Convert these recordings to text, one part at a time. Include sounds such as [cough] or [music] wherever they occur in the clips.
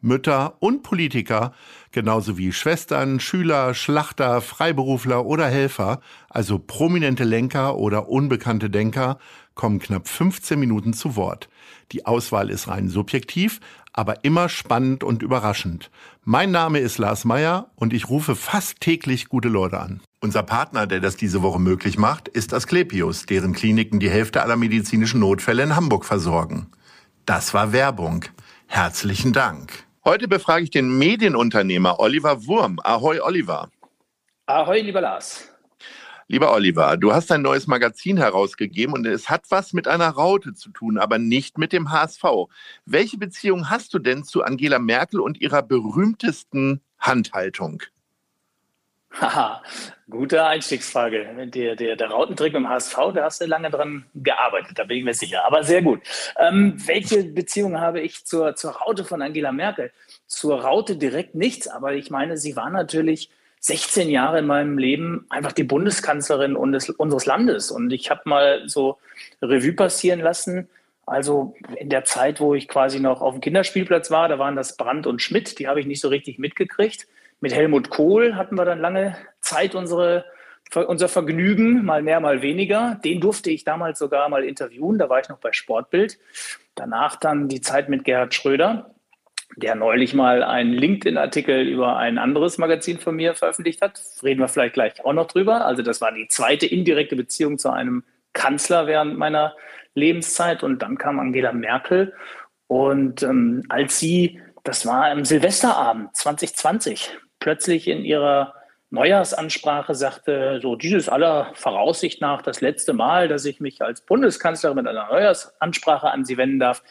Mütter und Politiker, genauso wie Schwestern, Schüler, Schlachter, Freiberufler oder Helfer, also prominente Lenker oder unbekannte Denker, kommen knapp 15 Minuten zu Wort. Die Auswahl ist rein subjektiv, aber immer spannend und überraschend. Mein Name ist Lars Meyer und ich rufe fast täglich gute Leute an. Unser Partner, der das diese Woche möglich macht, ist Asklepios, deren Kliniken die Hälfte aller medizinischen Notfälle in Hamburg versorgen. Das war Werbung. Herzlichen Dank. Heute befrage ich den Medienunternehmer Oliver Wurm. Ahoi, Oliver. Ahoi, lieber Lars. Lieber Oliver, du hast ein neues Magazin herausgegeben und es hat was mit einer Raute zu tun, aber nicht mit dem HSV. Welche Beziehung hast du denn zu Angela Merkel und ihrer berühmtesten Handhaltung? Haha, gute Einstiegsfrage. Der, der, der Rautentrick im HSV, da hast du lange dran gearbeitet, da bin ich mir sicher. Aber sehr gut. Ähm, welche Beziehung habe ich zur, zur Raute von Angela Merkel? Zur Raute direkt nichts, aber ich meine, sie war natürlich 16 Jahre in meinem Leben einfach die Bundeskanzlerin unseres, unseres Landes. Und ich habe mal so Revue passieren lassen. Also in der Zeit, wo ich quasi noch auf dem Kinderspielplatz war, da waren das Brandt und Schmidt, die habe ich nicht so richtig mitgekriegt. Mit Helmut Kohl hatten wir dann lange Zeit unsere, unser Vergnügen, mal mehr, mal weniger. Den durfte ich damals sogar mal interviewen, da war ich noch bei Sportbild. Danach dann die Zeit mit Gerhard Schröder, der neulich mal einen LinkedIn-Artikel über ein anderes Magazin von mir veröffentlicht hat. Reden wir vielleicht gleich auch noch drüber. Also das war die zweite indirekte Beziehung zu einem Kanzler während meiner Lebenszeit. Und dann kam Angela Merkel. Und ähm, als sie, das war am Silvesterabend 2020, plötzlich in ihrer Neujahrsansprache sagte, so dieses aller Voraussicht nach das letzte Mal, dass ich mich als Bundeskanzlerin mit einer Neujahrsansprache an Sie wenden darf,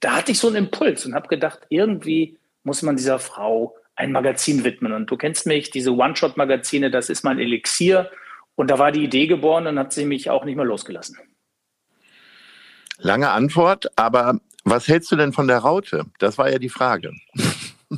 da hatte ich so einen Impuls und habe gedacht, irgendwie muss man dieser Frau ein Magazin widmen. Und du kennst mich, diese One-Shot-Magazine, das ist mein Elixier. Und da war die Idee geboren und hat sie mich auch nicht mehr losgelassen. Lange Antwort, aber was hältst du denn von der Raute? Das war ja die Frage. [laughs]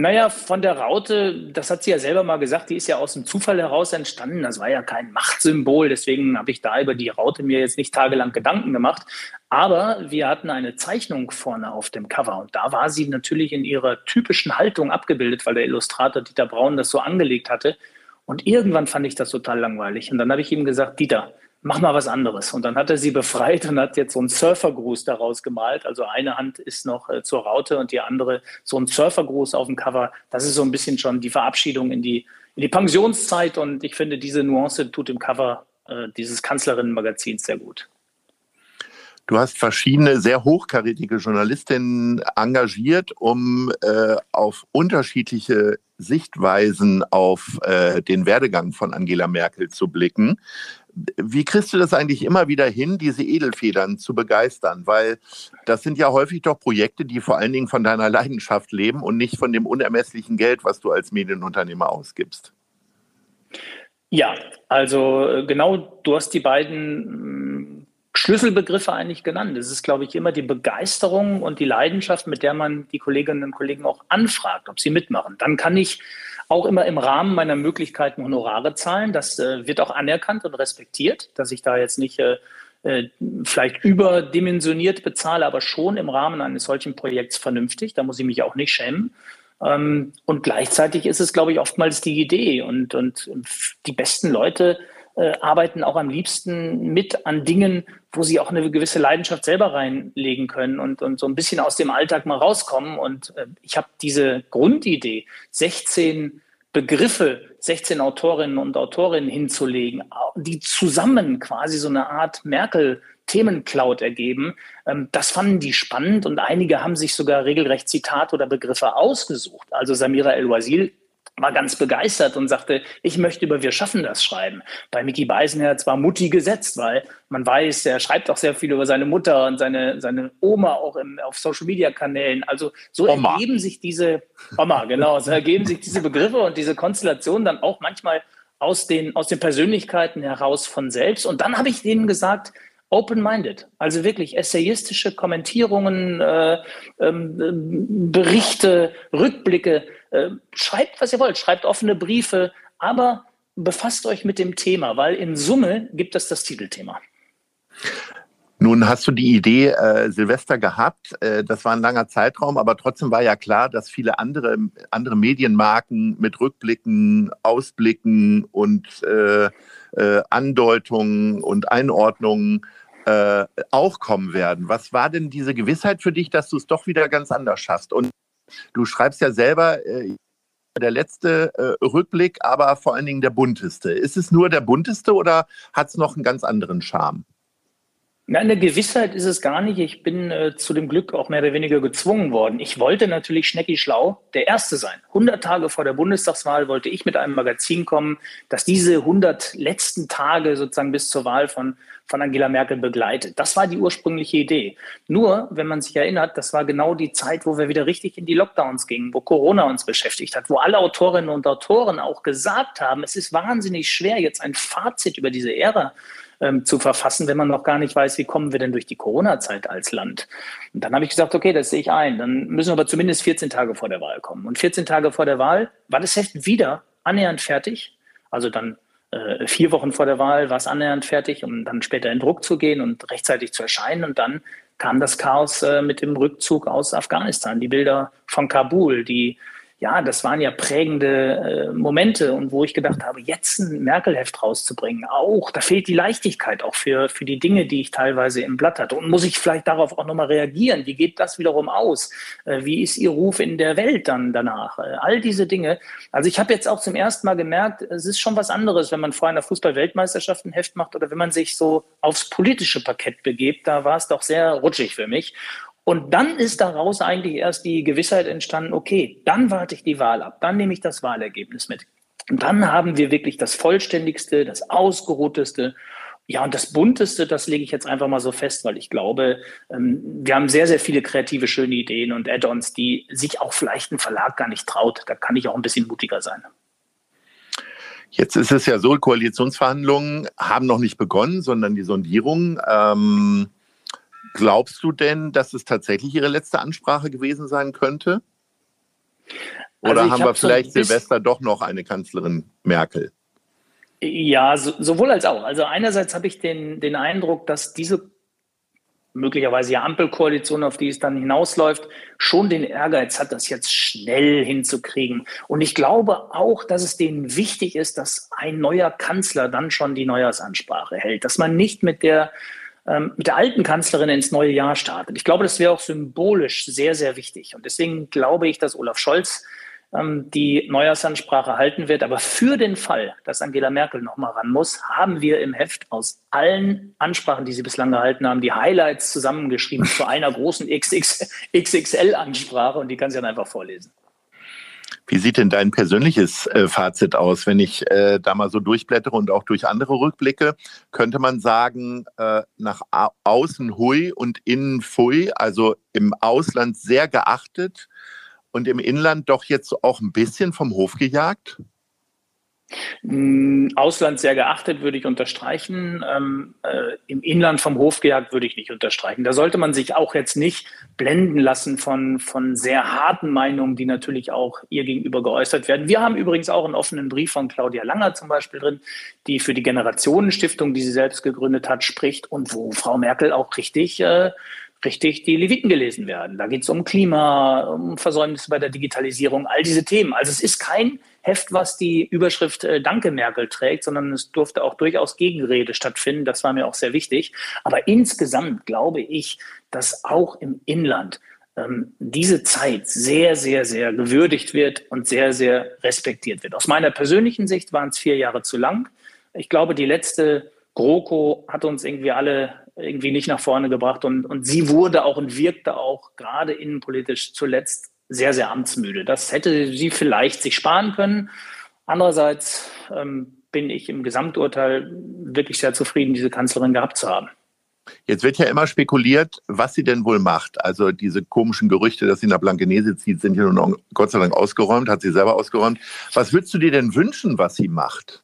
Naja, von der Raute, das hat sie ja selber mal gesagt, die ist ja aus dem Zufall heraus entstanden. Das war ja kein Machtsymbol, deswegen habe ich da über die Raute mir jetzt nicht tagelang Gedanken gemacht. Aber wir hatten eine Zeichnung vorne auf dem Cover und da war sie natürlich in ihrer typischen Haltung abgebildet, weil der Illustrator Dieter Braun das so angelegt hatte. Und irgendwann fand ich das total langweilig. Und dann habe ich ihm gesagt, Dieter, mach mal was anderes. Und dann hat er sie befreit und hat jetzt so einen Surfergruß daraus gemalt. Also eine Hand ist noch äh, zur Raute und die andere so ein Surfergruß auf dem Cover. Das ist so ein bisschen schon die Verabschiedung in die, in die Pensionszeit. Und ich finde, diese Nuance tut dem Cover äh, dieses Kanzlerinnenmagazins sehr gut. Du hast verschiedene sehr hochkarätige Journalistinnen engagiert, um äh, auf unterschiedliche Sichtweisen auf äh, den Werdegang von Angela Merkel zu blicken. Wie kriegst du das eigentlich immer wieder hin, diese Edelfedern zu begeistern? Weil das sind ja häufig doch Projekte, die vor allen Dingen von deiner Leidenschaft leben und nicht von dem unermesslichen Geld, was du als Medienunternehmer ausgibst. Ja, also äh, genau, du hast die beiden hm, Schlüsselbegriffe eigentlich genannt. Es ist, glaube ich, immer die Begeisterung und die Leidenschaft, mit der man die Kolleginnen und Kollegen auch anfragt, ob sie mitmachen. Dann kann ich auch immer im Rahmen meiner Möglichkeiten Honorare zahlen. Das äh, wird auch anerkannt und respektiert, dass ich da jetzt nicht äh, äh, vielleicht überdimensioniert bezahle, aber schon im Rahmen eines solchen Projekts vernünftig. Da muss ich mich auch nicht schämen. Ähm, und gleichzeitig ist es, glaube ich, oftmals die Idee. Und, und die besten Leute äh, arbeiten auch am liebsten mit an Dingen, wo sie auch eine gewisse Leidenschaft selber reinlegen können und, und so ein bisschen aus dem Alltag mal rauskommen. Und äh, ich habe diese Grundidee, 16 Begriffe, 16 Autorinnen und Autorinnen hinzulegen, die zusammen quasi so eine Art Merkel Themencloud ergeben. Ähm, das fanden die spannend und einige haben sich sogar regelrecht Zitate oder Begriffe ausgesucht. Also Samira El-Wazil war ganz begeistert und sagte, ich möchte über Wir schaffen das schreiben. Bei Mickey Beisenherz war Mutti gesetzt, weil man weiß, er schreibt auch sehr viel über seine Mutter und seine, seine Oma auch im, auf Social Media Kanälen. Also so Oma. ergeben sich diese, Oma, genau, so ergeben sich diese Begriffe und diese Konstellationen dann auch manchmal aus den, aus den Persönlichkeiten heraus von selbst. Und dann habe ich denen gesagt, open-minded, also wirklich essayistische Kommentierungen, äh, ähm, Berichte, Rückblicke. Äh, schreibt, was ihr wollt, schreibt offene Briefe, aber befasst euch mit dem Thema, weil in Summe gibt es das Titelthema. Nun hast du die Idee äh, Silvester gehabt. Äh, das war ein langer Zeitraum, aber trotzdem war ja klar, dass viele andere, andere Medienmarken mit Rückblicken, Ausblicken und äh, äh, Andeutungen und Einordnungen äh, auch kommen werden. Was war denn diese Gewissheit für dich, dass du es doch wieder ganz anders schaffst? Und du schreibst ja selber, äh, der letzte äh, Rückblick, aber vor allen Dingen der bunteste. Ist es nur der bunteste oder hat es noch einen ganz anderen Charme? Nein, eine Gewissheit ist es gar nicht. Ich bin äh, zu dem Glück auch mehr oder weniger gezwungen worden. Ich wollte natürlich Schnecki Schlau der Erste sein. 100 Tage vor der Bundestagswahl wollte ich mit einem Magazin kommen, das diese 100 letzten Tage sozusagen bis zur Wahl von, von Angela Merkel begleitet. Das war die ursprüngliche Idee. Nur, wenn man sich erinnert, das war genau die Zeit, wo wir wieder richtig in die Lockdowns gingen, wo Corona uns beschäftigt hat, wo alle Autorinnen und Autoren auch gesagt haben, es ist wahnsinnig schwer, jetzt ein Fazit über diese Ära ähm, zu verfassen, wenn man noch gar nicht weiß, wie kommen wir denn durch die Corona-Zeit als Land. Und dann habe ich gesagt, okay, das sehe ich ein. Dann müssen wir aber zumindest 14 Tage vor der Wahl kommen. Und 14 Tage vor der Wahl war das Heft wieder annähernd fertig. Also dann äh, vier Wochen vor der Wahl war es annähernd fertig, um dann später in Druck zu gehen und rechtzeitig zu erscheinen. Und dann kam das Chaos äh, mit dem Rückzug aus Afghanistan, die Bilder von Kabul, die ja, das waren ja prägende äh, Momente und wo ich gedacht habe, jetzt ein Merkel-Heft rauszubringen, auch, da fehlt die Leichtigkeit auch für, für die Dinge, die ich teilweise im Blatt hatte. Und muss ich vielleicht darauf auch nochmal reagieren? Wie geht das wiederum aus? Äh, wie ist Ihr Ruf in der Welt dann danach? Äh, all diese Dinge. Also ich habe jetzt auch zum ersten Mal gemerkt, es ist schon was anderes, wenn man vor einer Fußball-Weltmeisterschaft ein Heft macht oder wenn man sich so aufs politische Parkett begebt. Da war es doch sehr rutschig für mich. Und dann ist daraus eigentlich erst die Gewissheit entstanden, okay, dann warte ich die Wahl ab, dann nehme ich das Wahlergebnis mit. Und dann haben wir wirklich das vollständigste, das ausgeruhteste, ja, und das bunteste, das lege ich jetzt einfach mal so fest, weil ich glaube, ähm, wir haben sehr, sehr viele kreative, schöne Ideen und Add-ons, die sich auch vielleicht ein Verlag gar nicht traut. Da kann ich auch ein bisschen mutiger sein. Jetzt ist es ja so, Koalitionsverhandlungen haben noch nicht begonnen, sondern die Sondierung. Ähm Glaubst du denn, dass es tatsächlich Ihre letzte Ansprache gewesen sein könnte? Oder also haben wir vielleicht so Silvester doch noch eine Kanzlerin Merkel? Ja, so, sowohl als auch. Also einerseits habe ich den, den Eindruck, dass diese möglicherweise ja Ampelkoalition, auf die es dann hinausläuft, schon den Ehrgeiz hat, das jetzt schnell hinzukriegen. Und ich glaube auch, dass es denen wichtig ist, dass ein neuer Kanzler dann schon die Neujahrsansprache hält, dass man nicht mit der ähm, mit der alten Kanzlerin ins neue Jahr startet. Ich glaube, das wäre auch symbolisch sehr, sehr wichtig. Und deswegen glaube ich, dass Olaf Scholz ähm, die Neujahrsansprache halten wird. Aber für den Fall, dass Angela Merkel nochmal ran muss, haben wir im Heft aus allen Ansprachen, die sie bislang gehalten haben, die Highlights zusammengeschrieben zu einer großen XXL-Ansprache und die kann sie dann einfach vorlesen. Wie sieht denn dein persönliches äh, Fazit aus? Wenn ich äh, da mal so durchblättere und auch durch andere Rückblicke, könnte man sagen, äh, nach außen hui und innen fui, also im Ausland sehr geachtet und im Inland doch jetzt auch ein bisschen vom Hof gejagt? Mm, Ausland sehr geachtet, würde ich unterstreichen. Ähm, äh, Im Inland vom Hof gejagt würde ich nicht unterstreichen. Da sollte man sich auch jetzt nicht blenden lassen von, von sehr harten Meinungen, die natürlich auch ihr gegenüber geäußert werden. Wir haben übrigens auch einen offenen Brief von Claudia Langer zum Beispiel drin, die für die Generationenstiftung, die sie selbst gegründet hat, spricht und wo Frau Merkel auch richtig äh, richtig die Leviten gelesen werden. Da geht es um Klima, um Versäumnisse bei der Digitalisierung, all diese Themen. Also es ist kein Heft, was die Überschrift äh, Danke Merkel trägt, sondern es durfte auch durchaus Gegenrede stattfinden. Das war mir auch sehr wichtig. Aber insgesamt glaube ich, dass auch im Inland ähm, diese Zeit sehr, sehr, sehr gewürdigt wird und sehr, sehr respektiert wird. Aus meiner persönlichen Sicht waren es vier Jahre zu lang. Ich glaube, die letzte GroKo hat uns irgendwie alle irgendwie nicht nach vorne gebracht und, und sie wurde auch und wirkte auch gerade innenpolitisch zuletzt sehr, sehr amtsmüde. Das hätte sie vielleicht sich sparen können. Andererseits ähm, bin ich im Gesamturteil wirklich sehr zufrieden, diese Kanzlerin gehabt zu haben. Jetzt wird ja immer spekuliert, was sie denn wohl macht. Also diese komischen Gerüchte, dass sie nach Blankenese zieht, sind ja nun Gott sei Dank ausgeräumt, hat sie selber ausgeräumt. Was würdest du dir denn wünschen, was sie macht?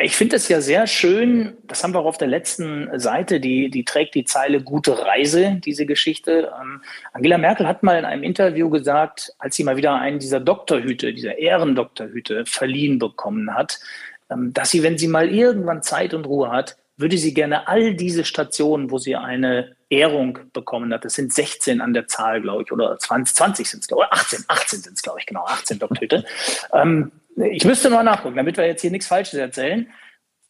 Ich finde es ja sehr schön, das haben wir auch auf der letzten Seite, die, die trägt die Zeile Gute Reise, diese Geschichte. Ähm, Angela Merkel hat mal in einem Interview gesagt, als sie mal wieder einen dieser Doktorhüte, dieser Ehrendoktorhüte verliehen bekommen hat, ähm, dass sie, wenn sie mal irgendwann Zeit und Ruhe hat, würde sie gerne all diese Stationen, wo sie eine Ehrung bekommen hat, das sind 16 an der Zahl, glaube ich, oder 20, 20 sind es, oder 18, 18 sind es, glaube ich, genau, 18 Doktorhüte. ähm, ich müsste mal nachgucken, damit wir jetzt hier nichts Falsches erzählen.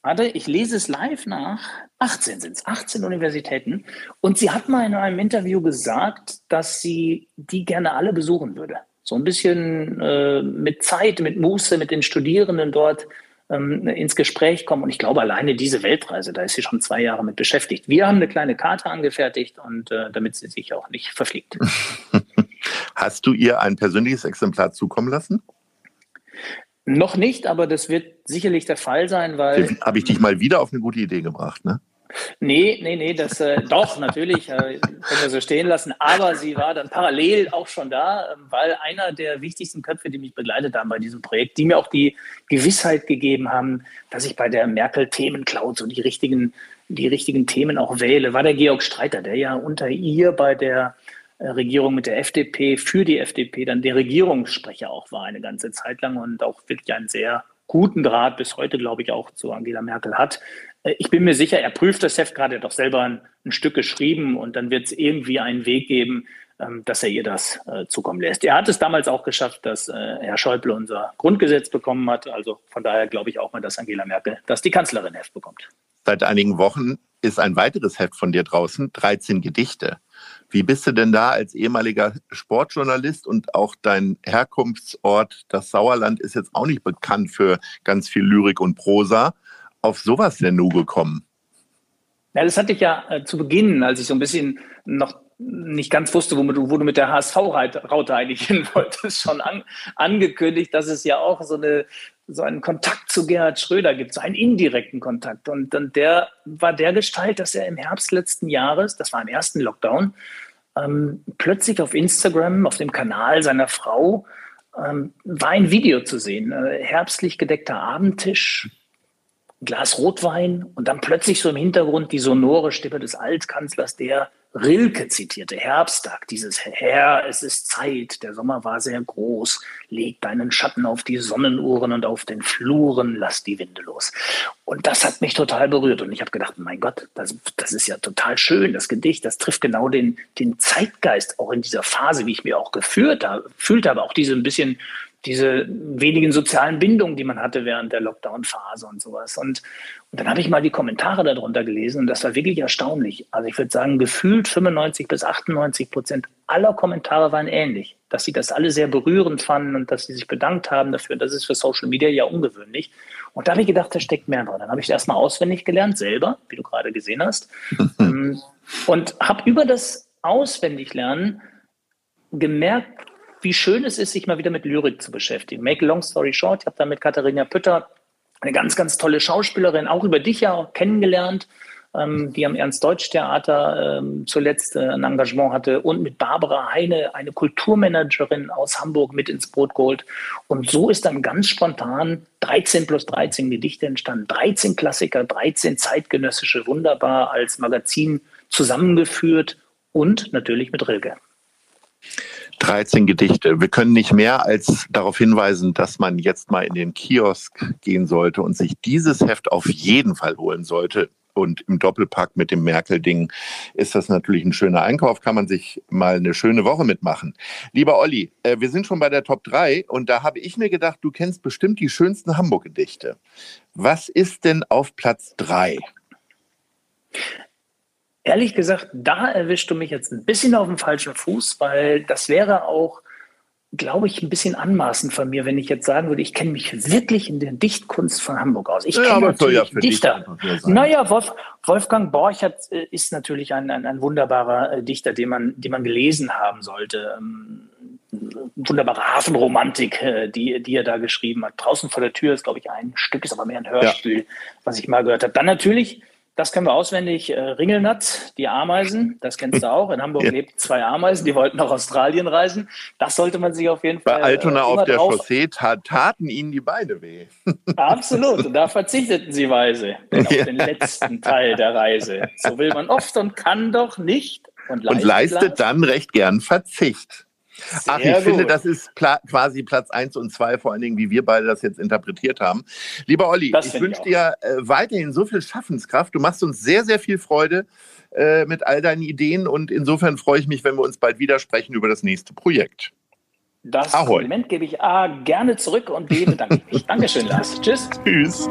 Warte, ich lese es live nach. 18 sind es, 18 Universitäten. Und sie hat mal in einem Interview gesagt, dass sie die gerne alle besuchen würde. So ein bisschen äh, mit Zeit, mit Muße, mit den Studierenden dort ähm, ins Gespräch kommen. Und ich glaube, alleine diese Weltreise, da ist sie schon zwei Jahre mit beschäftigt. Wir haben eine kleine Karte angefertigt und äh, damit sie sich auch nicht verfliegt. [laughs] Hast du ihr ein persönliches Exemplar zukommen lassen? Noch nicht, aber das wird sicherlich der Fall sein, weil. Habe ich dich mal wieder auf eine gute Idee gebracht, ne? Nee, nee, nee, das äh, doch, natürlich, äh, können wir so stehen lassen. Aber sie war dann parallel auch schon da, äh, weil einer der wichtigsten Köpfe, die mich begleitet haben bei diesem Projekt, die mir auch die Gewissheit gegeben haben, dass ich bei der Merkel-Themencloud so die richtigen, die richtigen Themen auch wähle, war der Georg Streiter, der ja unter ihr bei der Regierung mit der FDP für die FDP dann der Regierungssprecher auch war eine ganze Zeit lang und auch wirklich einen sehr guten Draht bis heute, glaube ich, auch zu Angela Merkel hat. Äh, ich bin mir sicher, er prüft das Heft gerade, doch selber ein, ein, Stück geschrieben und dann wird es irgendwie einen Weg geben, ähm, dass er ihr das äh, zukommen lässt. Er hat es damals auch geschafft, dass äh, Herr Schäuble unser Grundgesetz bekommen hat. Also von daher glaube ich auch mal, dass Angela Merkel, dass die Kanzlerin Heft bekommt. Seit einigen Wochen ist ein weiteres Heft von dir draußen, 13 Gedichte. Wie bist du denn da als ehemaliger Sportjournalist und auch dein Herkunftsort, das Sauerland, ist jetzt auch nicht bekannt für ganz viel Lyrik und Prosa, auf sowas denn nun gekommen? Ja, das hatte ich ja äh, zu Beginn, als ich so ein bisschen noch nicht ganz wusste, wo du, wo du mit der HSV-Raute eigentlich hin wolltest, schon an, angekündigt, dass es ja auch so, eine, so einen Kontakt zu Gerhard Schröder gibt, so einen indirekten Kontakt. Und dann der war der Gestalt, dass er im Herbst letzten Jahres, das war im ersten Lockdown, ähm, plötzlich auf Instagram, auf dem Kanal seiner Frau, ähm, war ein Video zu sehen. Äh, herbstlich gedeckter Abendtisch, Glas Rotwein und dann plötzlich so im Hintergrund die sonore Stimme des Altkanzlers, der Rilke zitierte, Herbsttag, dieses Herr, es ist Zeit, der Sommer war sehr groß, leg deinen Schatten auf die Sonnenuhren und auf den Fluren, lass die Winde los. Und das hat mich total berührt und ich habe gedacht, mein Gott, das, das ist ja total schön, das Gedicht, das trifft genau den, den Zeitgeist, auch in dieser Phase, wie ich mir auch geführt habe, fühlt habe, auch diese ein bisschen diese wenigen sozialen Bindungen, die man hatte während der Lockdown-Phase und sowas. Und, und dann habe ich mal die Kommentare darunter gelesen und das war wirklich erstaunlich. Also ich würde sagen, gefühlt 95 bis 98 Prozent aller Kommentare waren ähnlich, dass sie das alle sehr berührend fanden und dass sie sich bedankt haben dafür. Das ist für Social Media ja ungewöhnlich. Und da habe ich gedacht, da steckt mehr drin. Dann habe ich das erstmal auswendig gelernt, selber, wie du gerade gesehen hast. [laughs] Ähm, und habe über das Auswendiglernen gemerkt, wie schön es ist, sich mal wieder mit Lyrik zu beschäftigen. Make a long story short, ich habe da mit Katharina Pütter eine ganz, ganz tolle Schauspielerin, auch über dich ja kennengelernt, ähm, die am Ernst-Deutsch-Theater ähm, zuletzt äh, ein Engagement hatte und mit Barbara Heine, eine Kulturmanagerin aus Hamburg, mit ins Boot geholt. Und so ist dann ganz spontan 13 plus 13 Gedichte entstanden, 13 Klassiker, 13 zeitgenössische, wunderbar als Magazin zusammengeführt und natürlich mit Rilke. 13 Gedichte. Wir können nicht mehr als darauf hinweisen, dass man jetzt mal in den Kiosk gehen sollte und sich dieses Heft auf jeden Fall holen sollte. Und im Doppelpack mit dem Merkel-Ding ist das natürlich ein schöner Einkauf, kann man sich mal eine schöne Woche mitmachen. Lieber Olli, äh, wir sind schon bei der Top 3 und da habe ich mir gedacht, du kennst bestimmt die schönsten Hamburg-Gedichte. Was ist denn auf Platz 3? Ehrlich gesagt, da erwischst du mich jetzt ein bisschen auf dem falschen Fuß, weil das wäre auch, glaube ich, ein bisschen anmaßend von mir, wenn ich jetzt sagen würde, ich kenne mich wirklich in der Dichtkunst von Hamburg aus. Ich ja, kenne natürlich ja Dichter. Naja, Wolf, Wolfgang Borchert äh, ist natürlich ein, ein, ein wunderbarer äh, Dichter, den man, den man gelesen haben sollte. Ähm, wunderbare Hafenromantik, äh, die, die er da geschrieben hat. Draußen vor der Tür ist, glaube ich, ein Stück, ist aber mehr ein Hörspiel, ja. was ich mal gehört habe. Dann natürlich das können wir auswendig. Äh, Ringelnatt, die Ameisen, das kennst du auch. In [laughs] Hamburg ja. lebt zwei Ameisen, die wollten nach Australien reisen. Das sollte man sich auf jeden Fall. Bei Altona äh, auf der drauf... Chaussee taten ihnen die Beine weh. [laughs] Absolut. Und da verzichteten sie weise auf ja. den letzten Teil der Reise. So will man oft und kann doch nicht. Und, und leistet dann recht gern Verzicht. Ach, ich gut. finde, das ist pla quasi Platz 1 und 2, vor allen Dingen, wie wir beide das jetzt interpretiert haben. Lieber Olli, das ich wünsche dir äh, weiterhin so viel Schaffenskraft. Du machst uns sehr, sehr viel Freude äh, mit all deinen Ideen und insofern freue ich mich, wenn wir uns bald wieder sprechen über das nächste Projekt. Das Ahoi. Kompliment gebe ich A gerne zurück und B bedanke ich mich. [laughs] Dankeschön, Lars. Tschüss. Tschüss.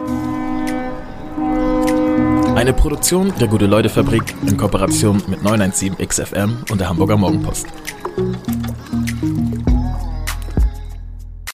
Eine Produktion der Gute-Leute-Fabrik in Kooperation mit 917XFM und der Hamburger Morgenpost.